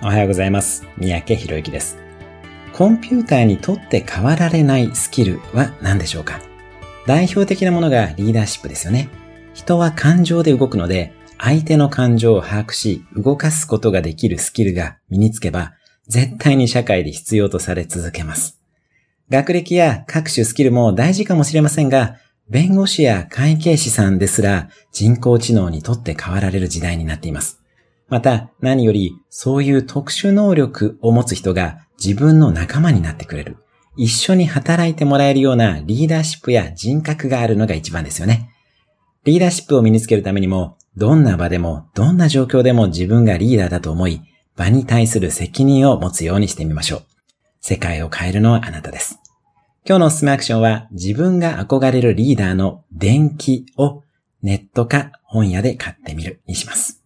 おはようございます。三宅博之です。コンピューターにとって変わられないスキルは何でしょうか？代表的なものがリーダーシップですよね。人は感情で動くので、相手の感情を把握し、動かすことができるスキルが身につけば、絶対に社会で必要とされ続けます。学歴や各種スキルも大事かもしれませんが、弁護士や会計士さんですら人工知能にとって変わられる時代になっています。また、何より、そういう特殊能力を持つ人が自分の仲間になってくれる。一緒に働いてもらえるようなリーダーシップや人格があるのが一番ですよね。リーダーシップを身につけるためにも、どんな場でも、どんな状況でも自分がリーダーだと思い、場に対する責任を持つようにしてみましょう。世界を変えるのはあなたです。今日のおすすめアクションは、自分が憧れるリーダーの伝記をネットか本屋で買ってみるにします。